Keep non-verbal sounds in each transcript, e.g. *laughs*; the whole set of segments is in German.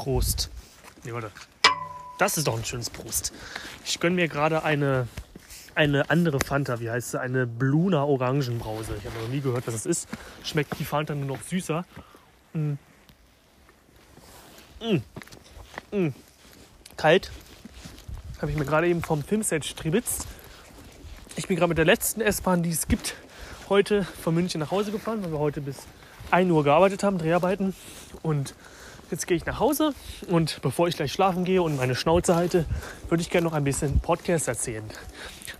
Prost. Nee, warte. Das ist doch ein schönes Prost. Ich gönne mir gerade eine, eine andere Fanta. Wie heißt sie? Eine Bluna Orangenbrause. Ich habe noch nie gehört, was das ist. Schmeckt die Fanta nur noch süßer. Mm. Mm. Mm. Kalt. Habe ich mir gerade eben vom Filmset stribitzt. Ich bin gerade mit der letzten S-Bahn, die es gibt, heute von München nach Hause gefahren, weil wir heute bis 1 Uhr gearbeitet haben, Dreharbeiten. Und jetzt gehe ich nach Hause und bevor ich gleich schlafen gehe und meine Schnauze halte, würde ich gerne noch ein bisschen Podcast erzählen.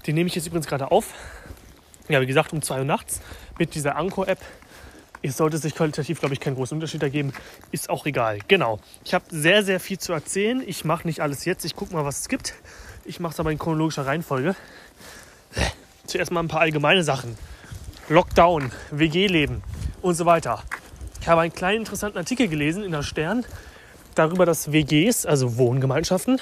Den nehme ich jetzt übrigens gerade auf. Ja, wie gesagt, um 2 Uhr nachts mit dieser Anchor-App. Es sollte sich qualitativ, glaube ich, keinen großen Unterschied ergeben. Ist auch egal. Genau. Ich habe sehr, sehr viel zu erzählen. Ich mache nicht alles jetzt. Ich gucke mal, was es gibt. Ich mache es aber in chronologischer Reihenfolge. Zuerst mal ein paar allgemeine Sachen. Lockdown, WG-Leben und so weiter. Ich habe einen kleinen interessanten Artikel gelesen in der Stern darüber, dass WGs, also Wohngemeinschaften,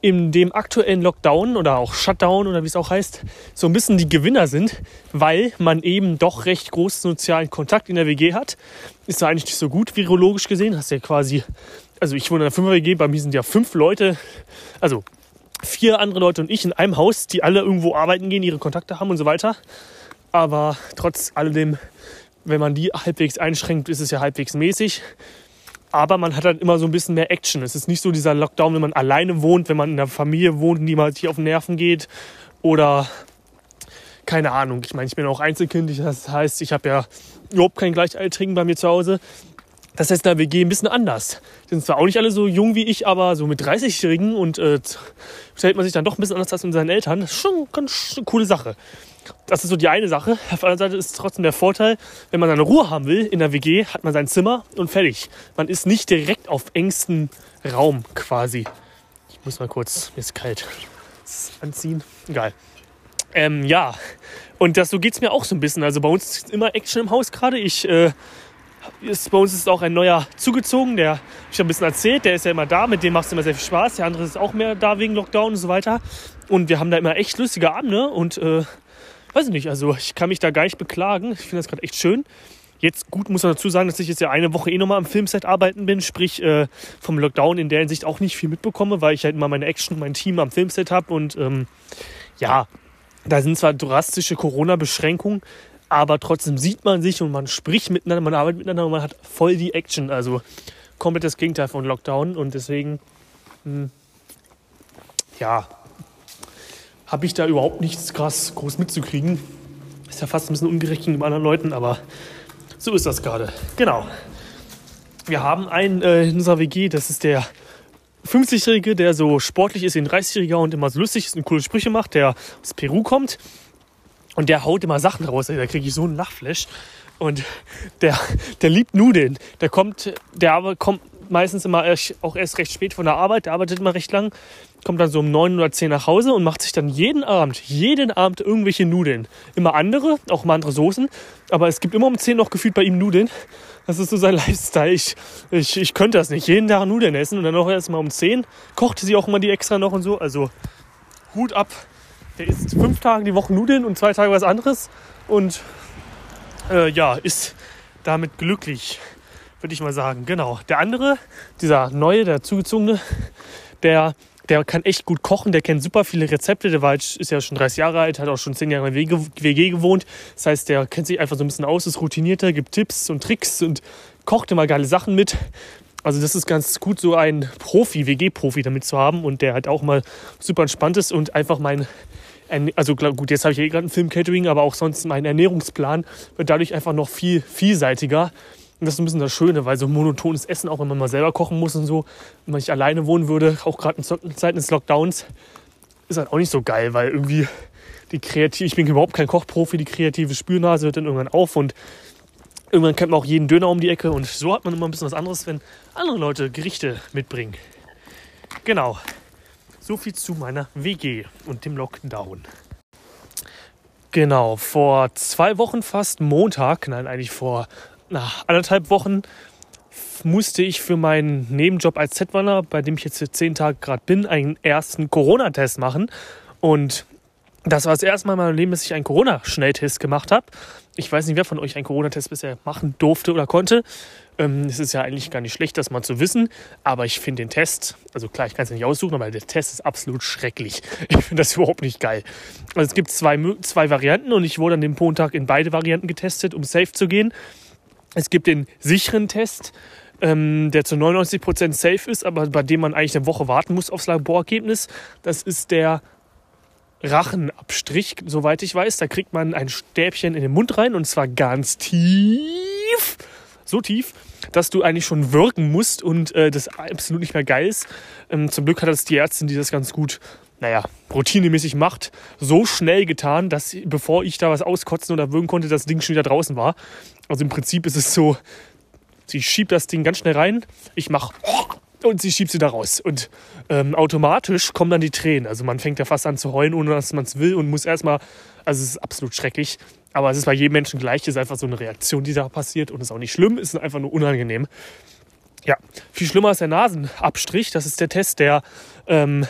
in dem aktuellen Lockdown oder auch Shutdown oder wie es auch heißt, so ein bisschen die Gewinner sind, weil man eben doch recht großen sozialen Kontakt in der WG hat. Ist ja eigentlich nicht so gut virologisch gesehen. Hast ja quasi, also ich wohne in einer Fünfer-WG, bei mir sind ja fünf Leute, also vier andere Leute und ich in einem Haus, die alle irgendwo arbeiten gehen, ihre Kontakte haben und so weiter. Aber trotz alledem, wenn man die halbwegs einschränkt, ist es ja halbwegs mäßig. Aber man hat dann immer so ein bisschen mehr Action. Es ist nicht so dieser Lockdown, wenn man alleine wohnt, wenn man in einer Familie wohnt die mal sich auf den Nerven geht. Oder keine Ahnung. Ich meine, ich bin auch Einzelkind. Das heißt, ich habe ja überhaupt keinen Gleichaltrigen bei mir zu Hause. Das heißt, in der WG ein bisschen anders. Die sind zwar auch nicht alle so jung wie ich, aber so mit 30-Jährigen und äh, stellt man sich dann doch ein bisschen anders als mit seinen Eltern. Das ist schon eine ganz coole Sache. Das ist so die eine Sache. Auf der anderen Seite ist trotzdem der Vorteil, wenn man seine Ruhe haben will in der WG, hat man sein Zimmer und fertig. Man ist nicht direkt auf engstem Raum quasi. Ich muss mal kurz, mir ist kalt, anziehen. Egal. Ähm, ja, und das, so geht es mir auch so ein bisschen. Also bei uns ist immer Action im Haus gerade. Ich äh, ist, bei uns ist auch ein neuer zugezogen, der ich ein bisschen erzählt, der ist ja immer da, mit dem macht es immer sehr viel Spaß. Der andere ist auch mehr da wegen Lockdown und so weiter. Und wir haben da immer echt lustige Abende und äh, weiß ich nicht, also ich kann mich da gar nicht beklagen. Ich finde das gerade echt schön. Jetzt gut muss man dazu sagen, dass ich jetzt ja eine Woche eh nochmal am Filmset arbeiten bin, sprich äh, vom Lockdown in der Hinsicht auch nicht viel mitbekomme, weil ich halt immer meine Action und mein Team am Filmset habe und ähm, ja, da sind zwar drastische Corona-Beschränkungen, aber trotzdem sieht man sich und man spricht miteinander, man arbeitet miteinander und man hat voll die Action. Also komplett das Gegenteil von Lockdown und deswegen, mh, hm, ja, habe ich da überhaupt nichts krass groß mitzukriegen. Ist ja fast ein bisschen ungerecht gegenüber anderen Leuten, aber so ist das gerade. Genau. Wir haben einen äh, in unserer WG, das ist der 50-Jährige, der so sportlich ist wie ein 30-Jähriger und immer so lustig ist und coole Sprüche macht, der aus Peru kommt. Und der haut immer Sachen raus. Da kriege ich so einen Lachflash. Und der, der liebt Nudeln. Der kommt, der kommt meistens immer auch erst recht spät von der Arbeit. Der arbeitet immer recht lang. Kommt dann so um neun oder zehn nach Hause und macht sich dann jeden Abend, jeden Abend irgendwelche Nudeln. Immer andere, auch mal andere Soßen. Aber es gibt immer um zehn noch gefühlt bei ihm Nudeln. Das ist so sein *laughs* Lifestyle. Ich, ich, ich könnte das nicht. Jeden Tag Nudeln essen und dann noch erst mal um zehn. Kochte sie auch immer die extra noch und so. Also Hut ab der isst fünf Tage die Woche Nudeln und zwei Tage was anderes und äh, ja, ist damit glücklich, würde ich mal sagen. Genau. Der andere, dieser neue, der zugezogene, der, der kann echt gut kochen, der kennt super viele Rezepte, der war ist ja schon 30 Jahre alt, hat auch schon 10 Jahre in der WG gewohnt. Das heißt, der kennt sich einfach so ein bisschen aus, ist routinierter, gibt Tipps und Tricks und kocht immer geile Sachen mit. Also das ist ganz gut, so ein Profi, WG-Profi damit zu haben und der halt auch mal super entspannt ist und einfach mein also gut, jetzt habe ich ja eh gerade einen Film-Catering, aber auch sonst mein Ernährungsplan wird dadurch einfach noch viel vielseitiger. Und das ist ein bisschen das Schöne, weil so monotones Essen, auch wenn man mal selber kochen muss und so, wenn ich alleine wohnen würde, auch gerade in Zeiten des Lockdowns, ist halt auch nicht so geil, weil irgendwie die kreative, ich bin überhaupt kein Kochprofi, die kreative Spürnase hört dann irgendwann auf und irgendwann kennt man auch jeden Döner um die Ecke und so hat man immer ein bisschen was anderes, wenn andere Leute Gerichte mitbringen. Genau. So viel zu meiner WG und dem Lockdown. Genau, vor zwei Wochen fast Montag, nein, eigentlich vor na, anderthalb Wochen, musste ich für meinen Nebenjob als Z-Wanner, bei dem ich jetzt für zehn Tage gerade bin, einen ersten Corona-Test machen. Und das war das erste Mal in meinem Leben, dass ich einen Corona-Schnelltest gemacht habe. Ich weiß nicht, wer von euch einen Corona-Test bisher machen durfte oder konnte. Ähm, es ist ja eigentlich gar nicht schlecht, das mal zu wissen. Aber ich finde den Test, also klar, ich kann es ja nicht aussuchen, aber der Test ist absolut schrecklich. *laughs* Ich finde das überhaupt nicht geil. Also es gibt zwei, zwei Varianten und ich wurde an dem Montag in beide Varianten getestet, um safe zu gehen. Es gibt den sicheren Test, ähm, der zu 99% safe ist, aber bei dem man eigentlich eine Woche warten muss aufs Laborergebnis. Das ist der Rachenabstrich, soweit ich weiß. Da kriegt man ein Stäbchen in den Mund rein und zwar ganz tief. So tief, dass du eigentlich schon wirken musst und äh, das absolut nicht mehr geil ist. Ähm, zum Glück hat das die Ärztin, die das ganz gut, naja, routinemäßig macht, so schnell getan, dass bevor ich da was auskotzen oder würgen konnte, das Ding schon wieder draußen war. Also im Prinzip ist es so, sie schiebt das Ding ganz schnell rein, ich mache und sie schiebt sie da raus. Und ähm, automatisch kommen dann die Tränen. Also man fängt ja fast an zu heulen, ohne dass man es will und muss erstmal, also es ist absolut schrecklich. Aber es ist bei jedem Menschen gleich, es ist einfach so eine Reaktion, die da passiert und es ist auch nicht schlimm, es ist einfach nur unangenehm. Ja, viel schlimmer ist der Nasenabstrich. Das ist der Test, der ähm,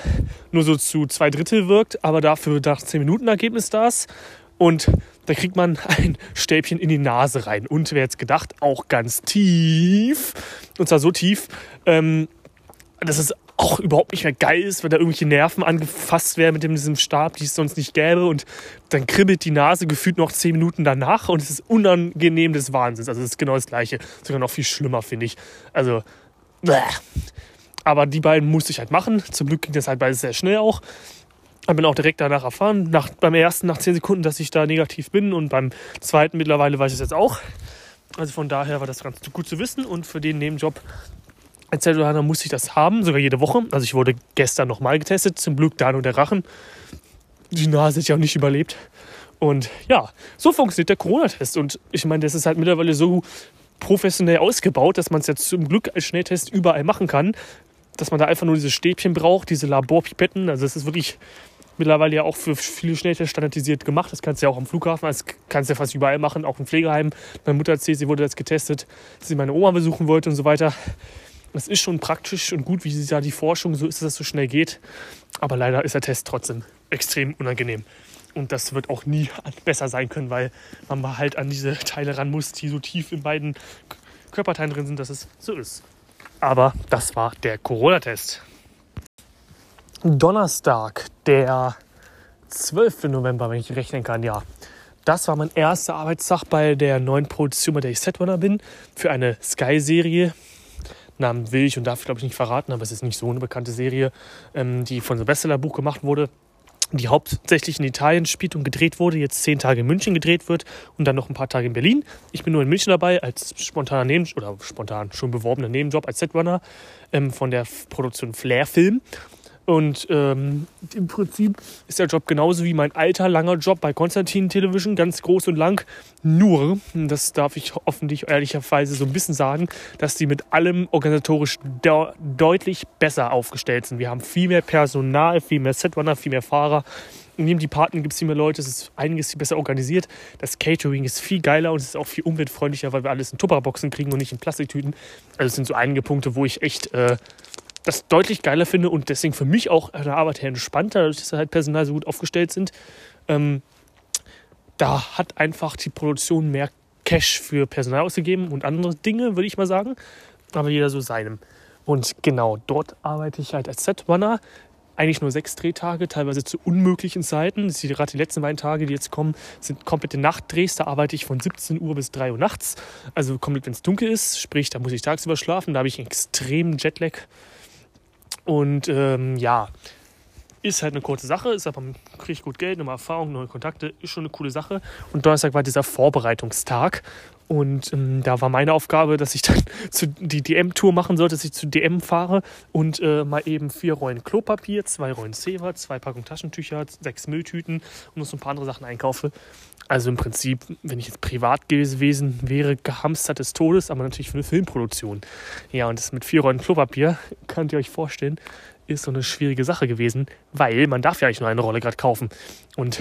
nur so zu zwei Drittel wirkt, aber dafür nach 10 Minuten Ergebnis da ist. Und da kriegt man *laughs* ein Stäbchen in die Nase rein. Und wer jetzt gedacht, auch ganz tief. Und zwar so tief, ähm, dass es auch überhaupt nicht mehr geil ist, wenn da irgendwelche Nerven angefasst werden mit diesem Stab, die es sonst nicht gäbe. Und dann kribbelt die Nase gefühlt noch zehn Minuten danach und es ist unangenehm des Wahnsinns. Also es ist genau das Gleiche. Sogar noch viel schlimmer, finde ich. Also, bäh. aber die beiden musste ich halt machen. Zum Glück ging das halt beides sehr schnell auch. Ich bin auch direkt danach erfahren, nach, beim ersten nach zehn Sekunden, dass ich da negativ bin und beim zweiten mittlerweile weiß ich es jetzt auch. Also von daher war das ganz gut zu wissen und für den Nebenjob als Zellulaner musste ich das haben, sogar jede Woche. Also ich wurde gestern nochmal getestet, zum Glück da nur der Rachen. Die Nase hat ja auch nicht überlebt. Und ja, so funktioniert der Corona-Test. Und ich meine, das ist halt mittlerweile so professionell ausgebaut, dass man es jetzt zum Glück als Schnelltest überall machen kann. Dass man da einfach nur diese Stäbchen braucht, diese Laborpipetten. Also es ist wirklich mittlerweile ja auch für viele Schnelltests standardisiert gemacht. Das kannst du ja auch am Flughafen, das kannst du ja fast überall machen, auch im Pflegeheim. Meine Mutter erzählt, sie wurde jetzt getestet, dass sie meine Oma besuchen wollte und so weiter es ist schon praktisch und gut, wie sie da die Forschung so ist, dass es so schnell geht. Aber leider ist der Test trotzdem extrem unangenehm. Und das wird auch nie *laughs* besser sein können, weil man halt an diese Teile ran muss, die so tief in beiden Körperteilen drin sind, dass es so ist. Aber das war der Corona-Test. Donnerstag, der 12. November, wenn ich rechnen kann, ja. Das war mein erster Arbeitstag bei der neuen Produktion, bei der ich Setrunner bin, für eine Sky-Serie, Namen will ich und darf ich glaube ich nicht verraten, aber es ist nicht so eine bekannte Serie, ähm, die von so Bestsellerbuch gemacht wurde, die hauptsächlich in Italien spielt und gedreht wurde, jetzt zehn Tage in München gedreht wird und dann noch ein paar Tage in Berlin. Ich bin nur in München dabei als spontaner Nebenjob oder spontan schon beworbener Nebenjob als Setrunner ähm, von der Produktion Flair Film. Und ähm, im Prinzip ist der Job genauso wie mein alter, langer Job bei Konstantin Television, ganz groß und lang. Nur, das darf ich hoffentlich ehrlicherweise so ein bisschen sagen, dass die mit allem organisatorisch de deutlich besser aufgestellt sind. Wir haben viel mehr Personal, viel mehr Setrunner, viel mehr Fahrer. Neben die Partner gibt es viel mehr Leute, es ist einiges viel besser organisiert. Das Catering ist viel geiler und es ist auch viel umweltfreundlicher, weil wir alles in Tupperboxen kriegen und nicht in Plastiktüten. Also es sind so einige Punkte, wo ich echt äh, das deutlich geiler finde und deswegen für mich auch eine Arbeit her entspannter, dadurch, dass halt Personal so gut aufgestellt sind. Ähm, da hat einfach die Produktion mehr Cash für Personal ausgegeben und andere Dinge, würde ich mal sagen. Aber jeder so seinem. Und genau dort arbeite ich halt als Set-Runner. Eigentlich nur sechs Drehtage, teilweise zu unmöglichen Zeiten. Gerade die letzten beiden Tage, die jetzt kommen, sind komplette Nachtdrehs. Da arbeite ich von 17 Uhr bis 3 Uhr nachts. Also komplett, wenn es dunkel ist. Sprich, da muss ich tagsüber schlafen. Da habe ich einen extremen Jetlag. Und ähm, ja, ist halt eine kurze Sache, ist aber kriege ich gut Geld, nochmal Erfahrung, neue Kontakte, ist schon eine coole Sache. Und Donnerstag war dieser Vorbereitungstag. Und ähm, da war meine Aufgabe, dass ich dann *laughs* zu, die DM-Tour machen sollte, dass ich zu DM fahre und äh, mal eben vier Rollen Klopapier, zwei Rollen Zewa, zwei Packungen Taschentücher, sechs Mülltüten und noch so ein paar andere Sachen einkaufe. Also im Prinzip, wenn ich jetzt privat gewesen wäre, gehamstert des Todes, aber natürlich für eine Filmproduktion. Ja, und das mit vier Rollen Klopapier, *laughs* könnt ihr euch vorstellen, ist so eine schwierige Sache gewesen, weil man darf ja eigentlich nur eine Rolle gerade kaufen. Und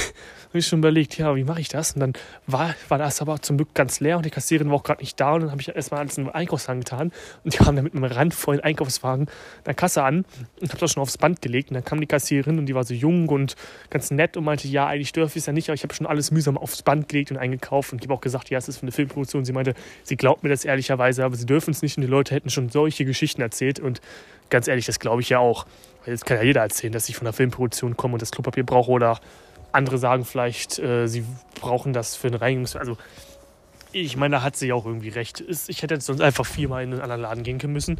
*laughs* habe ich schon überlegt, ja, wie mache ich das? Und dann war, war das aber zum Glück ganz leer und die Kassiererin war auch gerade nicht da. Und dann habe ich erstmal alles in den Einkaufswagen getan. Und die kamen dann mit einem randvollen Einkaufswagen in der Kasse an und habe das schon aufs Band gelegt. Und dann kam die Kassiererin und die war so jung und ganz nett und meinte, ja, eigentlich dürfe ich es ja nicht, aber ich habe schon alles mühsam aufs Band gelegt und eingekauft. Und ich habe auch gesagt, ja, es ist für eine Filmproduktion. Sie meinte, sie glaubt mir das ehrlicherweise, aber sie dürfen es nicht. Und die Leute hätten schon solche Geschichten erzählt. Und ganz ehrlich, das glaube ich ja auch. Weil jetzt kann ja jeder erzählen, dass ich von der Filmproduktion komme und das Klopapier brauche oder andere sagen vielleicht, äh, sie brauchen das für eine Reinigungs... Also ich meine, da hat sie ja auch irgendwie recht. Ich hätte jetzt sonst einfach viermal in einen anderen Laden gehen müssen.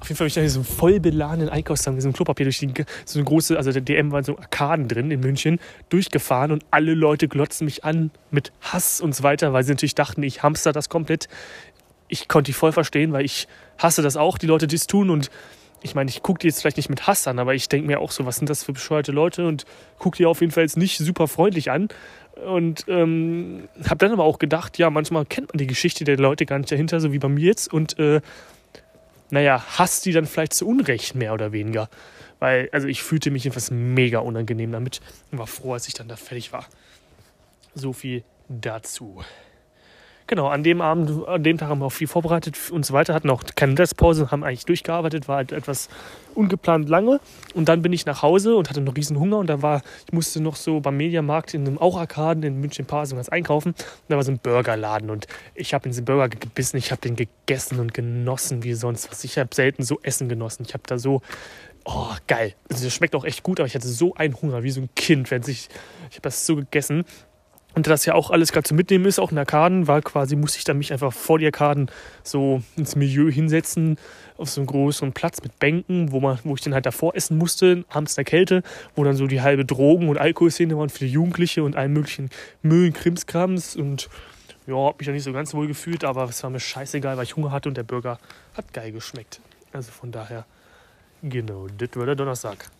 Auf jeden Fall habe ich da so einen voll beladenen Einkaufswagen mit so einem Klopapier durch die, so eine große, also der DM war so Arkaden drin in München, durchgefahren und alle Leute glotzen mich an mit Hass und so weiter, weil sie natürlich dachten, ich hamster das komplett. Ich konnte die voll verstehen, weil ich hasse das auch, die Leute, die es tun und ich meine, ich gucke die jetzt vielleicht nicht mit Hass an, aber ich denke mir auch so, was sind das für bescheuerte Leute und gucke die auf jeden Fall jetzt nicht super freundlich an. Und ähm, habe dann aber auch gedacht, ja, manchmal kennt man die Geschichte der Leute gar nicht dahinter, so wie bei mir jetzt. Und äh, naja, hasst die dann vielleicht zu Unrecht mehr oder weniger. Weil, also ich fühlte mich etwas mega unangenehm damit und war froh, als ich dann da fertig war. So viel dazu. Genau, an dem Abend, an dem Tag haben wir auch viel vorbereitet und so weiter, hatten auch keine Restpause, haben eigentlich durchgearbeitet, war halt etwas ungeplant lange. Und dann bin ich nach Hause und hatte noch riesen Hunger und da war, ich musste noch so beim Mediamarkt in einem auch Arkaden in München Parsing was einkaufen. Und da war so ein Burgerladen und ich habe in diesen Burger gebissen, ich habe den gegessen und genossen wie sonst was. Ich habe selten so Essen genossen. Ich habe da so Oh, geil. Also das schmeckt auch echt gut, aber ich hatte so einen Hunger, wie so ein Kind, wenn sich. Ich habe das so gegessen. Und das ja auch alles gerade zu mitnehmen ist, auch in Arkaden, war quasi, musste ich dann mich einfach vor die Arkaden so ins Milieu hinsetzen, auf so einen größeren Platz mit Bänken, wo, man, wo ich dann halt davor essen musste, abends in der Kälte, wo dann so die halbe Drogen- und Alkoholszene waren für die Jugendliche und allen möglichen Müll, Krimskrams und ja, hab mich da nicht so ganz wohl gefühlt, aber es war mir scheißegal, weil ich Hunger hatte und der Burger hat geil geschmeckt. Also von daher, genau, das war der Donnerstag.